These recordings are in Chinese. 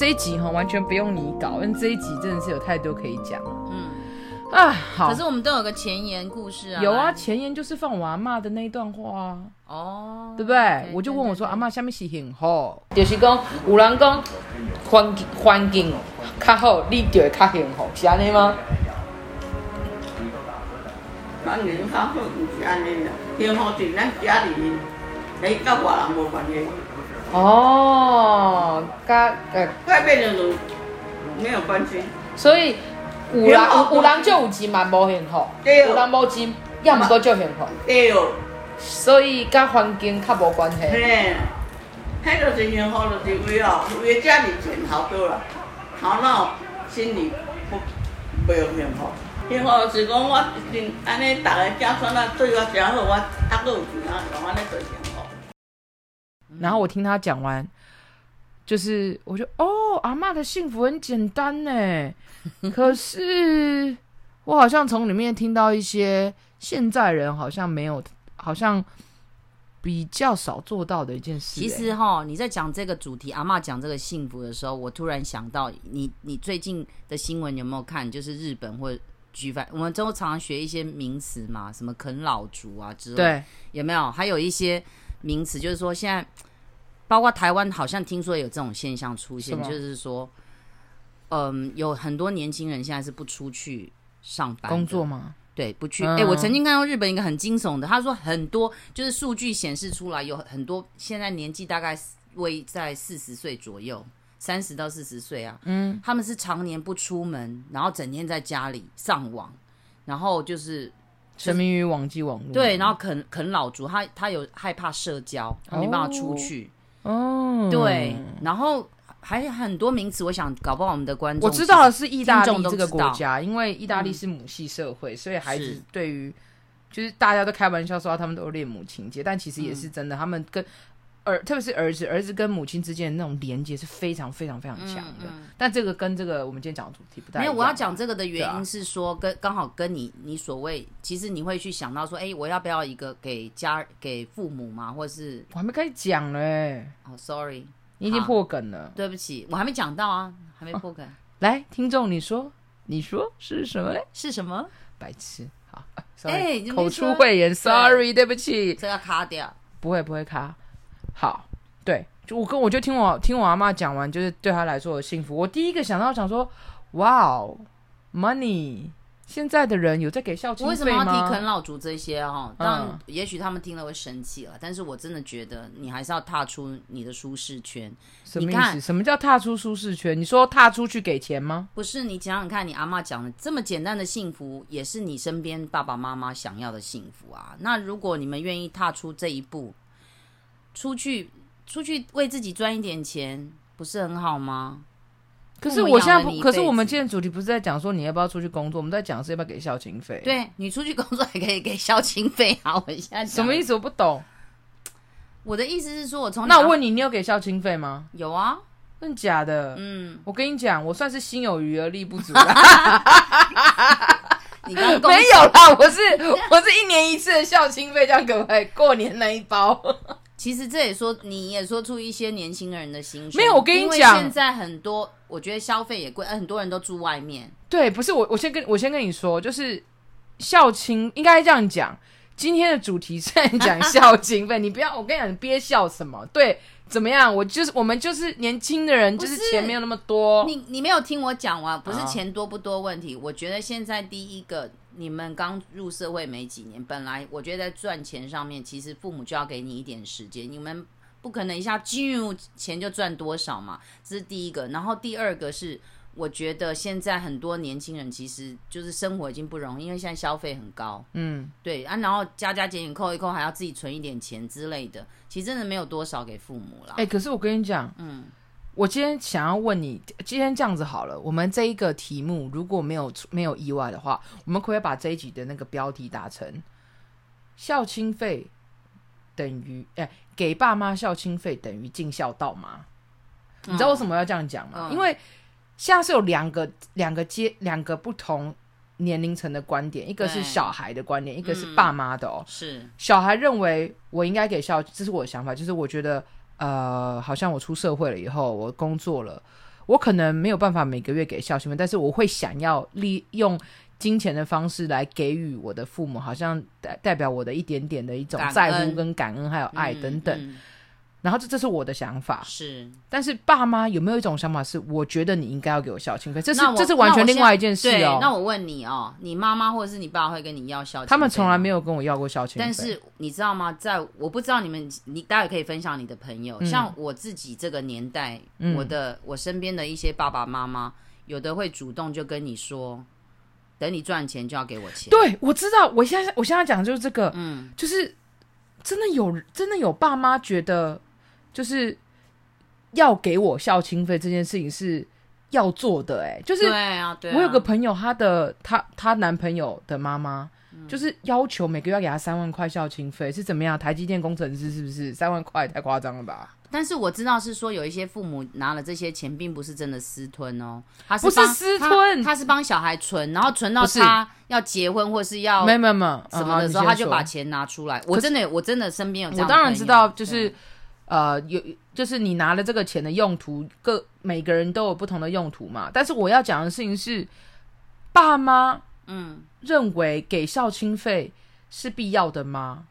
这一集哈，完全不用你搞，因为这一集真的是有太多可以讲。嗯啊，好。可是我们都有个前言故事啊。有啊，前言就是放我阿妈的那一段话啊。哦。对不对？我就问我说：“阿妈，下面是幸福？”就是讲有人讲环环境较好，你就会较幸福，是安尼吗？环境较好，不是安尼啦。幸福是咱家里，哎，跟外人无关系。哦，跟呃，外面的人没有关系。所以有人有有人就有钱嘛，无幸福；有人无钱，要么都就幸福。对哦。所以甲环境较无关系。嘿，迄个是幸福，就是为哦，为家里钱好多啦，头脑心里不不有幸福。幸福是讲我真安尼，大家家孙啊对我真好，我啊阁有钱啊，安尼就幸福。然后我听他讲完，就是我觉得哦，阿嬷的幸福很简单呢。可是我好像从里面听到一些现在人好像没有，好像比较少做到的一件事。其实哈，你在讲这个主题，阿嬷讲这个幸福的时候，我突然想到，你你最近的新闻有没有看？就是日本或举凡我们都常常学一些名词嘛，什么啃老族啊之类，对，有没有？还有一些名词，就是说现在。包括台湾好像听说有这种现象出现，就是说，嗯，有很多年轻人现在是不出去上班工作吗？对，不去。哎、嗯欸，我曾经看到日本一个很惊悚的，他说很多就是数据显示出来，有很多现在年纪大概位在四十岁左右，三十到四十岁啊，嗯，他们是常年不出门，然后整天在家里上网，然后就是沉迷于网际网络，对，然后啃啃老族，他他有害怕社交，他没办法出去。哦。哦，对，然后还有很多名词，我想搞不好我们的观众我知道的是意大利这个国家，因为意大利是母系社会，嗯、所以孩子对于就是大家都开玩笑说他们都有恋母情节，但其实也是真的，他们跟儿特别是儿子，儿子跟母亲之间的那种连接是非常非常非常强的。嗯嗯、但这个跟这个我们今天讲的主题不太一样。没有，我要讲这个的原因是说，跟刚好跟你你所谓，其实你会去想到说，哎，我要不要一个给家给父母嘛，或是我还没开始讲嘞。哦，sorry，你已经破梗了。对不起，我还没讲到啊，还没破梗。哦、来，听众，你说，你说是什么嘞？是什么？白痴。好，哎，口出秽言，sorry，对不起。这个要卡掉。不会，不会卡。好，对，就我跟我就听我听我阿妈讲完，就是对她来说的幸福。我第一个想到想说，哇哦，money，现在的人有在给孝亲费吗？为什么要提啃老族这些哈？当然，也许他们听了会生气了，但是我真的觉得你还是要踏出你的舒适圈。什么意思？什么叫踏出舒适圈？你说踏出去给钱吗？不是，你想想看，你阿妈讲的这么简单的幸福，也是你身边爸爸妈妈想要的幸福啊。那如果你们愿意踏出这一步，出去，出去为自己赚一点钱，不是很好吗？可是我现在不，可是我们今天主题不是在讲说你要不要出去工作，我们在讲是要不要给孝亲费。对，你出去工作还可以给孝亲费啊！我现在什么意思？我不懂。我的意思是说，我从那我问你，你有给孝亲费吗？有啊，真的假的？嗯，我跟你讲，我算是心有余而力不足。你刚刚 没有啦，我是我是一年一次的孝亲费，这样可不可以？过年那一包。其实这也说，你也说出一些年轻人的心声。没有，我跟你讲，现在很多，我觉得消费也贵，很多人都住外面。对，不是我，我先跟我先跟你说，就是孝亲应该这样讲。今天的主题是在讲孝亲费，你不要，我跟你讲，你憋笑什么？对，怎么样？我就是我们就是年轻的人，就是钱没有那么多。你你没有听我讲完，不是钱多不多问题。我觉得现在第一个。你们刚入社会没几年，本来我觉得在赚钱上面，其实父母就要给你一点时间。你们不可能一下进入钱就赚多少嘛，这是第一个。然后第二个是，我觉得现在很多年轻人其实就是生活已经不容易，因为现在消费很高。嗯，对啊，然后加加减减扣一扣，还要自己存一点钱之类的，其实真的没有多少给父母了。哎、欸，可是我跟你讲，嗯。我今天想要问你，今天这样子好了，我们这一个题目如果没有没有意外的话，我们可以把这一集的那个标题打成“孝亲费等于哎、欸、给爸妈孝亲费等于尽孝道”吗？嗯、你知道为什么要这样讲吗？嗯、因为现在是有两个两个阶两个不同年龄层的观点，一个是小孩的观点，一个是爸妈的哦。是小孩认为我应该给孝，这是我的想法，就是我觉得。呃，好像我出社会了以后，我工作了，我可能没有办法每个月给孝心费，但是我会想要利用金钱的方式来给予我的父母，好像代代表我的一点点的一种在乎跟感恩，还有爱等等。嗯嗯然后这这是我的想法，是。但是爸妈有没有一种想法是，我觉得你应该要给我孝亲费，这是这是完全另外一件事哦。对，那我问你哦，你妈妈或者是你爸会跟你要孝亲费？他们从来没有跟我要过孝亲费。但是你知道吗？在我不知道你们，你待会可以分享你的朋友，嗯、像我自己这个年代，嗯、我的我身边的一些爸爸妈妈，有的会主动就跟你说，等你赚钱就要给我钱。对，我知道，我现在我现在讲的就是这个，嗯，就是真的有真的有爸妈觉得。就是要给我孝亲费这件事情是要做的，哎，就是对啊，对啊。我有个朋友，她的她她男朋友的妈妈，就是要求每个月要给他三万块孝亲费，是怎么样？台积电工程师是不是？三万块太夸张了吧？但是我知道是说有一些父母拿了这些钱，并不是真的私吞哦，他是不是私吞？他是帮小孩存，然后存到他要结婚或是要没有没有什么的时候，他就把钱拿出来。我真的我真的身边有这样，我当然知道，就是。呃，有就是你拿了这个钱的用途，各每个人都有不同的用途嘛。但是我要讲的事情是，爸妈嗯认为给孝亲费是必要的吗？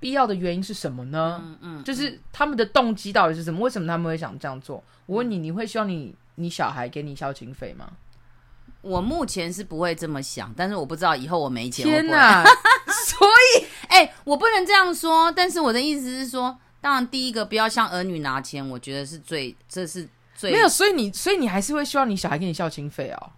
必要的原因是什么呢？嗯嗯，就是他们的动机到底是什么？为什么他们会想这样做？我问你，你会希望你你小孩给你孝亲费吗？我目前是不会这么想，但是我不知道以后我没钱。天哪！所以，哎、欸，我不能这样说。但是我的意思是说。当然，第一个不要向儿女拿钱，我觉得是最，这是最没有。所以你，所以你还是会希望你小孩给你孝亲费哦。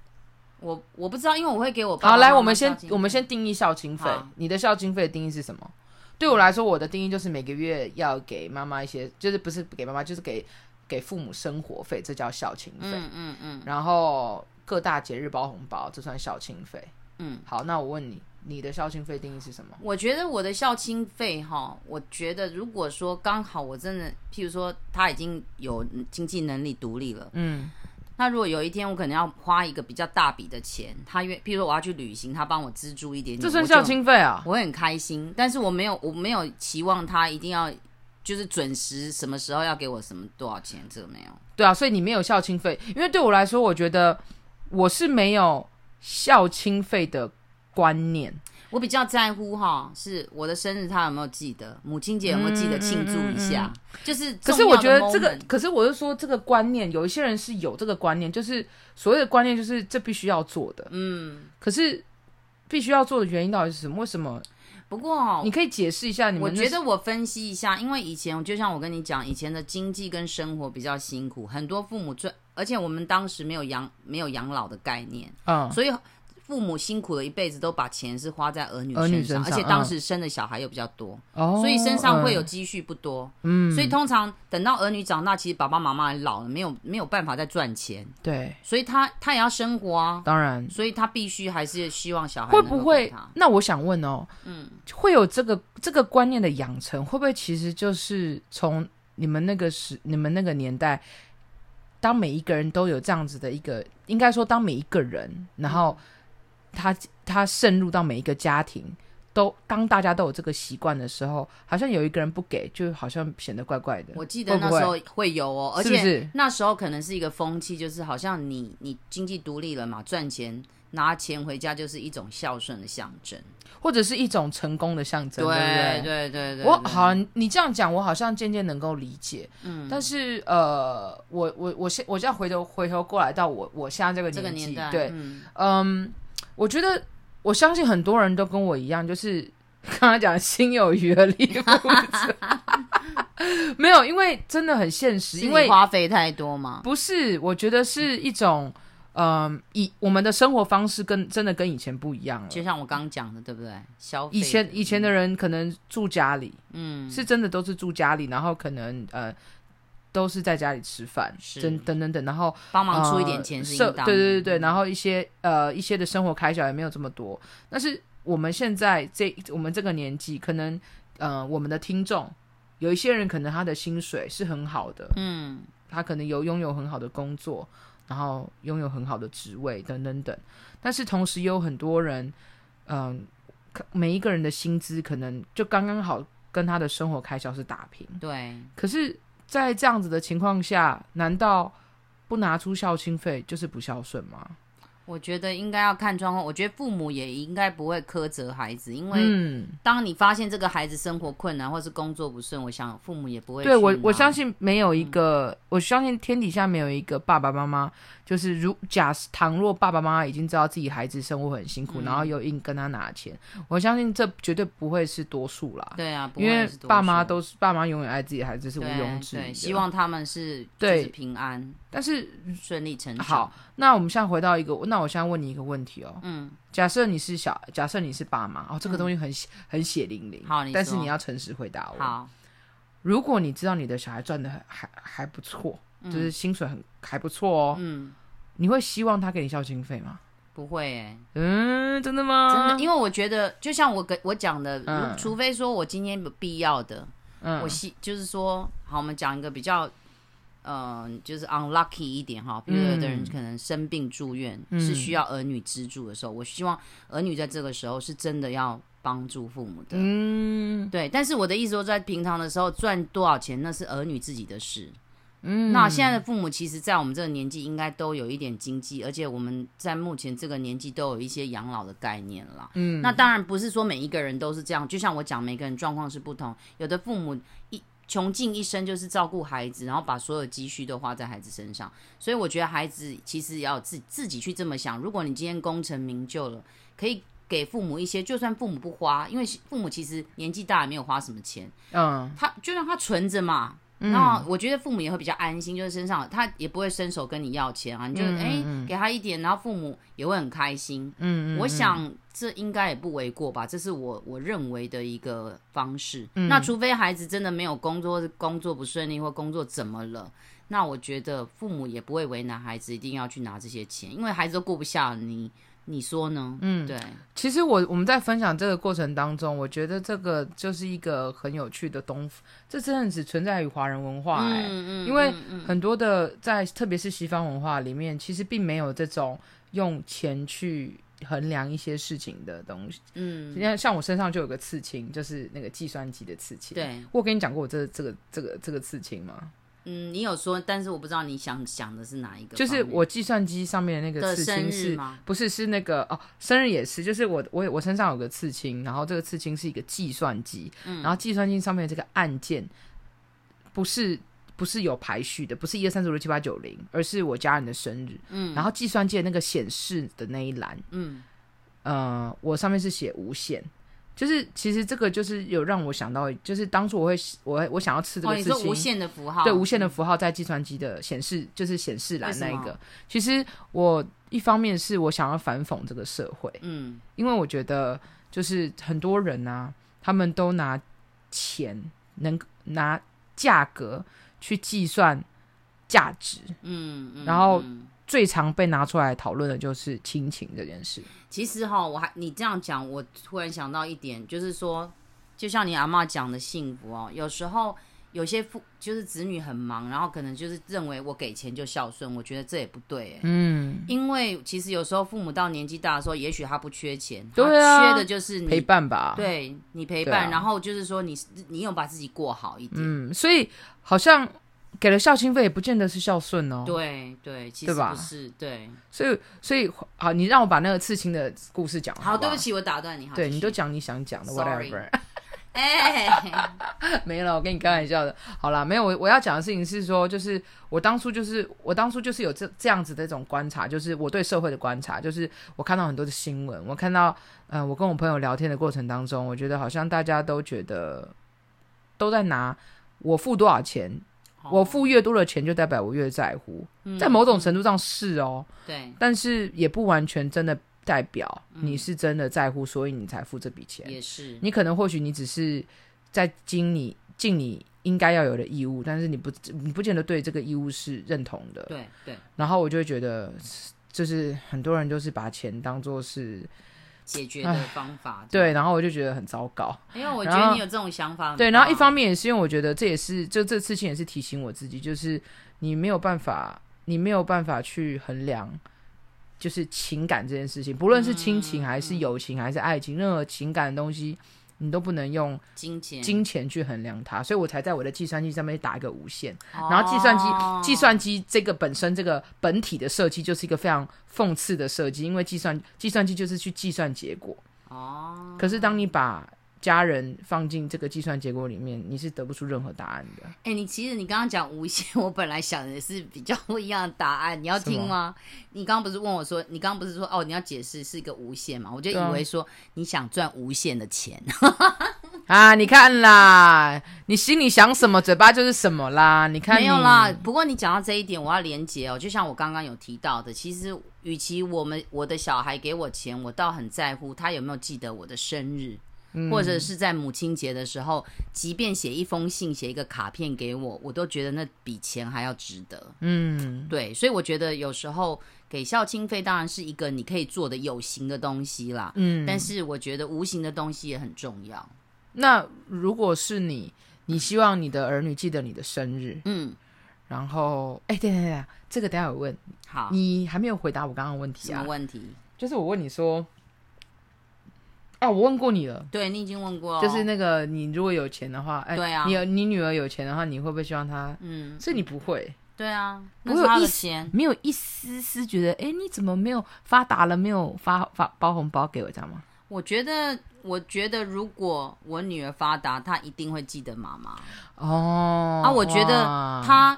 我我不知道，因为我会给我。好，来，我们先我们先定义孝亲费。你的孝亲费的定义是什么？对我来说，我的定义就是每个月要给妈妈一些，就是不是给妈妈，就是给给父母生活费，这叫孝亲费。嗯嗯。嗯嗯，然后各大节日包红包，这算孝亲费。嗯。好，那我问你。你的孝亲费定义是什么？我觉得我的孝亲费哈，我觉得如果说刚好我真的，譬如说他已经有经济能力独立了，嗯，那如果有一天我可能要花一个比较大笔的钱，他愿，譬如说我要去旅行，他帮我资助一点点，这算孝亲费啊，我会很开心。但是我没有，我没有期望他一定要就是准时什么时候要给我什么多少钱，这个没有。对啊，所以你没有孝亲费，因为对我来说，我觉得我是没有孝亲费的。观念，我比较在乎哈，是我的生日他有没有记得，母亲节有没有记得庆祝一下，嗯嗯嗯、就是。可是我觉得这个，可是我是说这个观念，有一些人是有这个观念，就是所谓的观念，就是这必须要做的。嗯，可是必须要做的原因到底是什么？为什么？不过你可以解释一下你们。我觉得我分析一下，因为以前就像我跟你讲，以前的经济跟生活比较辛苦，很多父母赚，而且我们当时没有养没有养老的概念，嗯，所以。父母辛苦了一辈子，都把钱是花在儿女身上，而且当时生的小孩又比较多，哦、所以身上会有积蓄不多。嗯，所以通常等到儿女长大，其实爸爸妈妈老了，没有没有办法再赚钱。对，所以他他也要生活啊。当然，所以他必须还是希望小孩会不会？那我想问哦，嗯，会有这个这个观念的养成，会不会其实就是从你们那个时、你们那个年代，当每一个人都有这样子的一个，应该说当每一个人，然后。嗯他他渗入到每一个家庭，都当大家都有这个习惯的时候，好像有一个人不给，就好像显得怪怪的。我记得那时候会有哦？而且那时候可能是一个风气，就是好像你你经济独立了嘛，赚钱拿钱回家就是一种孝顺的象征，或者是一种成功的象征。对对对对对，对，我好，你这样讲，我好像渐渐能够理解。嗯，但是呃，我我我现我现在回头回头过来到我我现在这个年纪，这个年代，对，嗯。嗯我觉得，我相信很多人都跟我一样，就是 刚刚讲心有余而力不足，没有，因为真的很现实，因为花费太多嘛？不是，我觉得是一种，嗯，以我们的生活方式跟真的跟以前不一样了。就像我刚刚讲的，对不对？消费，以前以前的人可能住家里，嗯，是真的都是住家里，然后可能呃。都是在家里吃饭，是等等等等，然后帮忙出一点钱是应当的，对对对对，然后一些呃一些的生活开销也没有这么多。但是我们现在这我们这个年纪，可能呃我们的听众有一些人可能他的薪水是很好的，嗯，他可能有拥有很好的工作，然后拥有很好的职位等等等。但是同时也有很多人，嗯、呃，每一个人的薪资可能就刚刚好跟他的生活开销是打平，对，可是。在这样子的情况下，难道不拿出孝亲费就是不孝顺吗？我觉得应该要看状况。我觉得父母也应该不会苛责孩子，因为当你发现这个孩子生活困难或是工作不顺，我想父母也不会。对我，我相信没有一个，嗯、我相信天底下没有一个爸爸妈妈。就是如假倘若爸爸妈妈已经知道自己孩子生活很辛苦，嗯、然后又硬跟他拿钱，我相信这绝对不会是多数啦。对啊，因为爸妈都是爸妈永远爱自己孩子是毋庸置疑的，希望他们是对平安，但是顺利成长。好，那我们现在回到一个，那我现在问你一个问题哦。嗯，假设你是小，假设你是爸妈哦，这个东西很、嗯、很血淋淋。好，但是你要诚实回答我。好，如果你知道你的小孩赚的还还不错，就是薪水很还不错哦。嗯。你会希望他给你孝心费吗？不会。嗯，真的吗？真的，因为我觉得，就像我跟我讲的，嗯、除非说我今天有必要的，嗯，我希就是说，好，我们讲一个比较，嗯、呃，就是 unlucky 一点哈，比如有的人可能生病住院，嗯、是需要儿女资助的时候，我希望儿女在这个时候是真的要帮助父母的，嗯，对。但是我的意思说，在平常的时候赚多少钱，那是儿女自己的事。嗯，那现在的父母，其实，在我们这个年纪，应该都有一点经济，而且我们在目前这个年纪，都有一些养老的概念了。嗯，那当然不是说每一个人都是这样，就像我讲，每个人状况是不同。有的父母一穷尽一生就是照顾孩子，然后把所有积蓄都花在孩子身上。所以我觉得孩子其实也要自自己去这么想。如果你今天功成名就了，可以给父母一些，就算父母不花，因为父母其实年纪大也没有花什么钱，嗯，他就让他存着嘛。然后我觉得父母也会比较安心，就是身上他也不会伸手跟你要钱啊，你就哎、嗯、给他一点，然后父母也会很开心。嗯，嗯，我想这应该也不为过吧，这是我我认为的一个方式。嗯、那除非孩子真的没有工作，工作不顺利或工作怎么了，那我觉得父母也不会为难孩子，一定要去拿这些钱，因为孩子都过不下你。你说呢？嗯，对。其实我我们在分享这个过程当中，我觉得这个就是一个很有趣的东，这真的只存在于华人文化哎、欸，嗯嗯、因为很多的在特别是西方文化里面，其实并没有这种用钱去衡量一些事情的东西。嗯，像像我身上就有个刺青，就是那个计算机的刺青。对，我跟你讲过我这、这个这个这个刺青吗？嗯，你有说，但是我不知道你想想的是哪一个？就是我计算机上面的那个刺青是，不是是那个哦，生日也是，就是我我我身上有个刺青，然后这个刺青是一个计算机，嗯、然后计算机上面的这个按键不是不是有排序的，不是一二三四五六七八九零，而是我家人的生日，嗯，然后计算机的那个显示的那一栏，嗯，呃，我上面是写无限。就是其实这个就是有让我想到，就是当初我会我我想要吃这个事情，哦、无限的符号，对，无限的符号在计算机的显示，就是显示栏那一个。其实我一方面是我想要反讽这个社会，嗯，因为我觉得就是很多人啊，他们都拿钱能拿价格去计算价值，嗯，嗯然后。最常被拿出来讨论的就是亲情这件事。其实哈，我还你这样讲，我突然想到一点，就是说，就像你阿妈讲的幸福哦，有时候有些父就是子女很忙，然后可能就是认为我给钱就孝顺，我觉得这也不对，嗯，因为其实有时候父母到年纪大的时候，也许他不缺钱，对啊，缺的就是你陪伴吧，对你陪伴，啊、然后就是说你你有把自己过好一点，嗯，所以好像。给了孝亲费也不见得是孝顺哦。对对，其实不是对，对。所以所以好，你让我把那个刺青的故事讲好，好。对不起，我打断你。对，你都讲你想讲的，whatever。哎，没了，我跟你开玩笑的。好啦，没有，我我要讲的事情是说，就是我当初就是我当初就是有这这样子的一种观察，就是我对社会的观察，就是我看到很多的新闻，我看到嗯、呃，我跟我朋友聊天的过程当中，我觉得好像大家都觉得都在拿我付多少钱。我付越多的钱，就代表我越在乎，嗯、在某种程度上是哦。对，但是也不完全真的代表你是真的在乎，嗯、所以你才付这笔钱。也是，你可能或许你只是在尽你尽你应该要有的义务，但是你不你不见得对这个义务是认同的。对对。对然后我就会觉得，就是很多人就是把钱当做是。解决的方法对，然后我就觉得很糟糕，因为我觉得你有这种想法。对，然后一方面也是因为我觉得这也是，就这次性也是提醒我自己，就是你没有办法，你没有办法去衡量，就是情感这件事情，不论是亲情还是友情还是爱情，任何情感的东西，你都不能用金钱金钱去衡量它，所以我才在我的计算机上面打一个无限。哦、然后计算机计算机这个本身这个本体的设计就是一个非常讽刺的设计，因为计算计算机就是去计算结果。哦，可是当你把家人放进这个计算结果里面，你是得不出任何答案的。哎、欸，你其实你刚刚讲无限，我本来想的是比较不一样的答案，你要听吗？你刚刚不是问我说，你刚刚不是说哦，你要解释是一个无限嘛？我就以为说你想赚无限的钱 啊！你看啦，你心里想什么，嘴巴就是什么啦。你看你，没有啦。不过你讲到这一点，我要连结哦。就像我刚刚有提到的，其实与其我们我的小孩给我钱，我倒很在乎他有没有记得我的生日。或者是在母亲节的时候，即便写一封信、写一个卡片给我，我都觉得那比钱还要值得。嗯，对，所以我觉得有时候给孝亲费当然是一个你可以做的有形的东西啦。嗯，但是我觉得无形的东西也很重要。那如果是你，你希望你的儿女记得你的生日，嗯，然后，哎，对对对，这个等下有问。好，你还没有回答我刚刚的问题啊？什么问题？就是我问你说。啊，我问过你了。对，你已经问过了。就是那个，你如果有钱的话，哎，对啊，你你女儿有钱的话，你会不会希望她？嗯，所以你不会。对啊，不会有一丝没有一丝丝觉得，哎，你怎么没有发达了，没有发发包红包给我，这样吗？我觉得，我觉得如果我女儿发达，她一定会记得妈妈。哦，啊，我觉得她。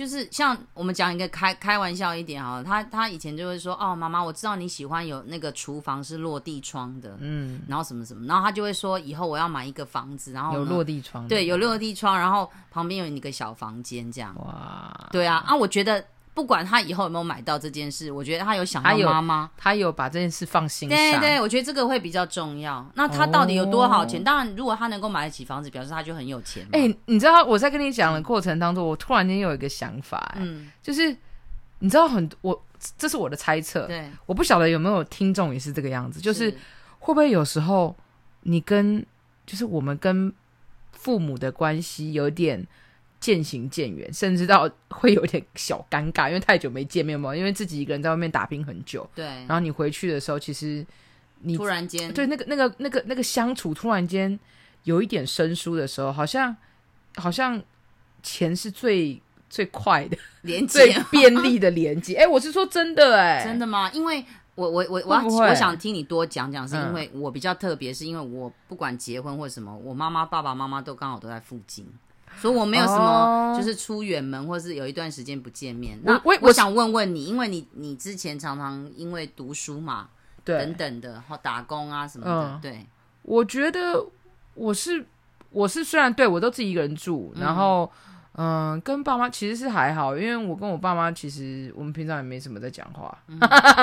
就是像我们讲一个开开玩笑一点哈，他他以前就会说哦，妈妈，我知道你喜欢有那个厨房是落地窗的，嗯，然后什么什么，然后他就会说以后我要买一个房子，然后有落地窗，对，有落地窗，然后旁边有一个小房间这样，哇，对啊，啊，我觉得。不管他以后有没有买到这件事，我觉得他有想到妈妈，他有把这件事放心上。对对，我觉得这个会比较重要。那他到底有多少钱？哦、当然，如果他能够买得起房子，表示他就很有钱。哎、欸，你知道我在跟你讲的过程当中，我突然间有一个想法，嗯，就是你知道很我这是我的猜测，对，我不晓得有没有听众也是这个样子，就是会不会有时候你跟就是我们跟父母的关系有点。渐行渐远，甚至到会有点小尴尬，因为太久没见面嘛。因为自己一个人在外面打拼很久，对。然后你回去的时候，其实你突然间对那个、那个、那个、那个相处，突然间有一点生疏的时候，好像好像钱是最最快的连接，最便利的连接。哎、欸，我是说真的、欸，哎，真的吗？因为我我我我要我想听你多讲讲，是因为我比较特别，是因为我不管结婚或什么，我妈妈、爸爸妈妈都刚好都在附近。所以我没有什么，就是出远门，或是有一段时间不见面。那我我想问问你，因为你你之前常常因为读书嘛，对等等的，或打工啊什么的，对。我觉得我是我是虽然对我都自己一个人住，然后嗯，跟爸妈其实是还好，因为我跟我爸妈其实我们平常也没什么在讲话。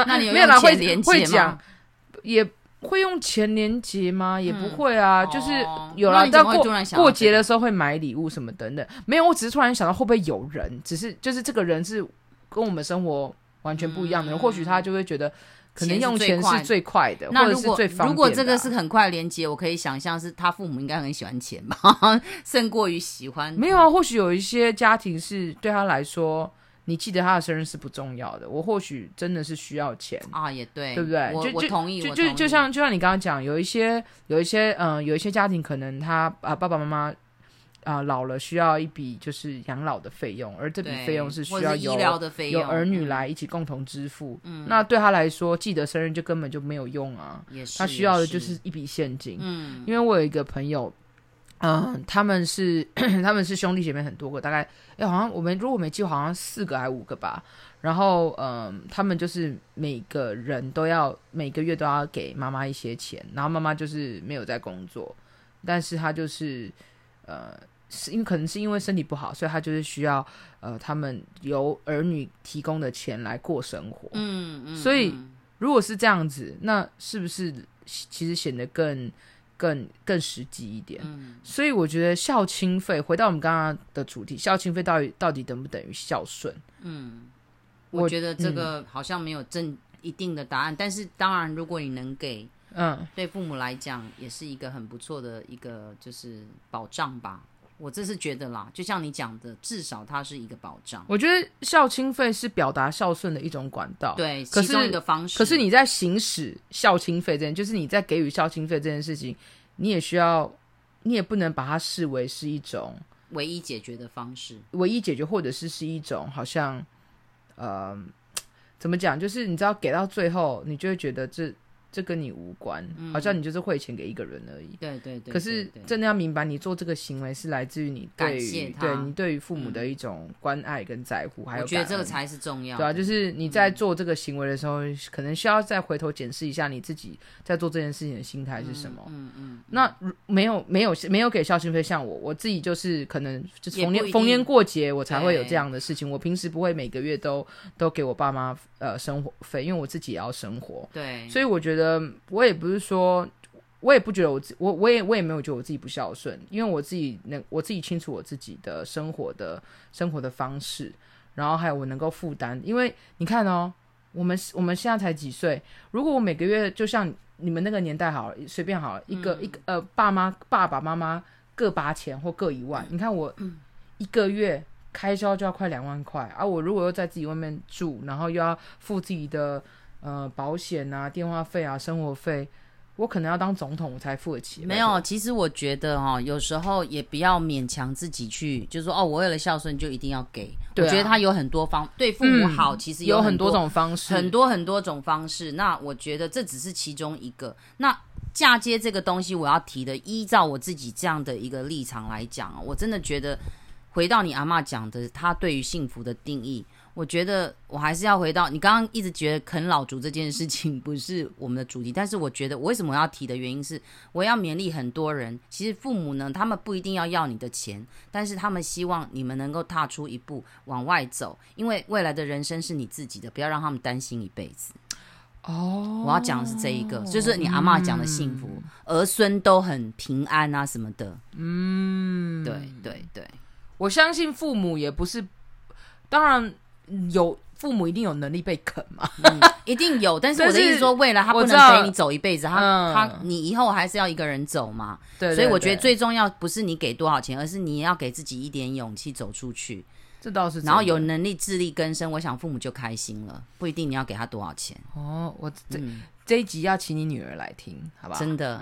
那你有 用钱连接吗？也。会用钱连结吗？也不会啊，嗯、就是有了。到过过节的时候会买礼物什么等等，没有。我只是突然想到会不会有人，只是就是这个人是跟我们生活完全不一样的人，嗯、或许他就会觉得可能用钱是最快的，那或者是最方便。如果这个是很快连结，我可以想象是他父母应该很喜欢钱吧，胜过于喜欢。没有啊，或许有一些家庭是对他来说。你记得他的生日是不重要的，我或许真的是需要钱啊，也对，对不对？我就我同意，就就就像就像你刚刚讲，有一些有一些嗯、呃，有一些家庭可能他啊爸爸妈妈啊老了需要一笔就是养老的费用，而这笔费用是需要有有儿女来一起共同支付。嗯，那对他来说，记得生日就根本就没有用啊，他需要的就是一笔现金。嗯，因为我有一个朋友。嗯，他们是 他们是兄弟姐妹很多个，大概哎，好像我们如果没记错，好像四个还五个吧。然后嗯，他们就是每个人都要每个月都要给妈妈一些钱，然后妈妈就是没有在工作，但是他就是呃，是因为可能是因为身体不好，所以他就是需要呃，他们由儿女提供的钱来过生活。嗯嗯，嗯，所以如果是这样子，那是不是其实显得更？更更实际一点，嗯，所以我觉得孝亲费回到我们刚刚的主题，孝亲费到底到底等不等于孝顺？嗯，我觉得这个好像没有正一定的答案，嗯，但是当然，如果你能给，嗯，对父母来讲也是一个很不错的一个就是保障吧。我这是觉得啦，就像你讲的，至少它是一个保障。我觉得孝亲费是表达孝顺的一种管道，对，可是其中一个方式。可是你在行使孝亲费这件，就是你在给予孝亲费这件事情，你也需要，你也不能把它视为是一种唯一解决的方式，唯一解决，或者是是一种好像，呃，怎么讲？就是你知道，给到最后，你就会觉得这。这跟你无关，嗯、好像你就是汇钱给一个人而已。对对对。可是真的要明白，你做这个行为是来自于你对于对你对于父母的一种关爱跟在乎，嗯、还有我觉得这个才是重要。对啊，就是你在做这个行为的时候，嗯、可能需要再回头检视一下你自己在做这件事情的心态是什么。嗯嗯。嗯嗯那没有没有没有给孝心费，像我我自己就是可能就是逢年逢年过节我才会有这样的事情，我平时不会每个月都都给我爸妈呃生活费，因为我自己也要生活。对。所以我觉得。我也不是说，我也不觉得我自我我也我也没有觉得我自己不孝顺，因为我自己能我自己清楚我自己的生活的生活的方式，然后还有我能够负担。因为你看哦，我们 我们现在才几岁，如果我每个月就像你们那个年代好了，随便好了，一个、嗯、一个呃爸妈爸爸妈妈各八千或各一万，嗯、你看我一个月开销就要快两万块，而、啊、我如果又在自己外面住，然后又要付自己的。呃，保险啊，电话费啊，生活费，我可能要当总统我才付得起。没有，其实我觉得哈、哦，有时候也不要勉强自己去，就是说哦，我为了孝顺就一定要给。对啊、我觉得他有很多方对父母好，嗯、其实有很，有很多种方式，很多很多种方式。那我觉得这只是其中一个。那嫁接这个东西，我要提的，依照我自己这样的一个立场来讲，我真的觉得，回到你阿嬷讲的，他对于幸福的定义。我觉得我还是要回到你刚刚一直觉得啃老族这件事情不是我们的主题，但是我觉得我为什么要提的原因是，我要勉励很多人。其实父母呢，他们不一定要要你的钱，但是他们希望你们能够踏出一步往外走，因为未来的人生是你自己的，不要让他们担心一辈子。哦，我要讲的是这一个，就是你阿妈讲的幸福，儿孙都很平安啊什么的。嗯，对对对，我相信父母也不是，当然。有父母一定有能力被啃嘛、嗯？一定有。但是 我的意思说，未来他不能陪你走一辈子，他、嗯、他你以后还是要一个人走嘛。所以我觉得最重要不是你给多少钱，而是你要给自己一点勇气走出去。这倒是。然后有能力自力更生，我想父母就开心了。不一定你要给他多少钱。哦，我这、嗯、这一集要请你女儿来听，好不好？真的？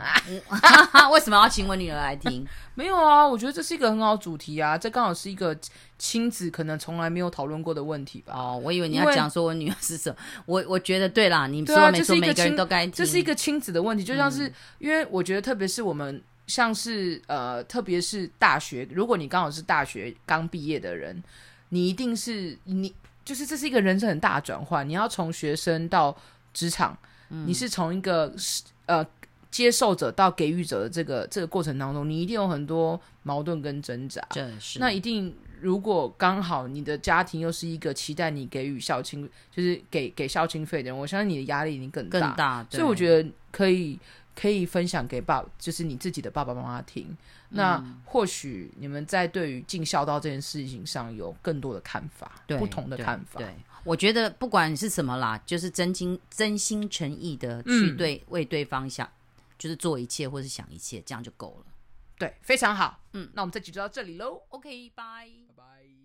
为什么要请我女儿来听？没有啊，我觉得这是一个很好的主题啊，这刚好是一个亲子可能从来没有讨论过的问题吧。哦，我以为你要讲说我女儿是什么，我我觉得对啦，你说没错，每个人都该听。这是一个亲子的问题，就像是、嗯、因为我觉得，特别是我们像是呃，特别是大学，如果你刚好是大学刚毕业的人，你一定是你就是这是一个人生很大的转换，你要从学生到职场，嗯、你是从一个呃。接受者到给予者的这个这个过程当中，你一定有很多矛盾跟挣扎。是那一定，如果刚好你的家庭又是一个期待你给予孝亲，就是给给孝亲费的人，我相信你的压力一定更大。更大。所以我觉得可以可以分享给爸，就是你自己的爸爸妈妈听。嗯、那或许你们在对于尽孝道这件事情上有更多的看法，不同的看法。对，对我觉得不管是什么啦，就是真心真心诚意的去对、嗯、为对方想。就是做一切，或是想一切，这样就够了。对，非常好。嗯，那我们这集就到这里喽。OK，拜拜。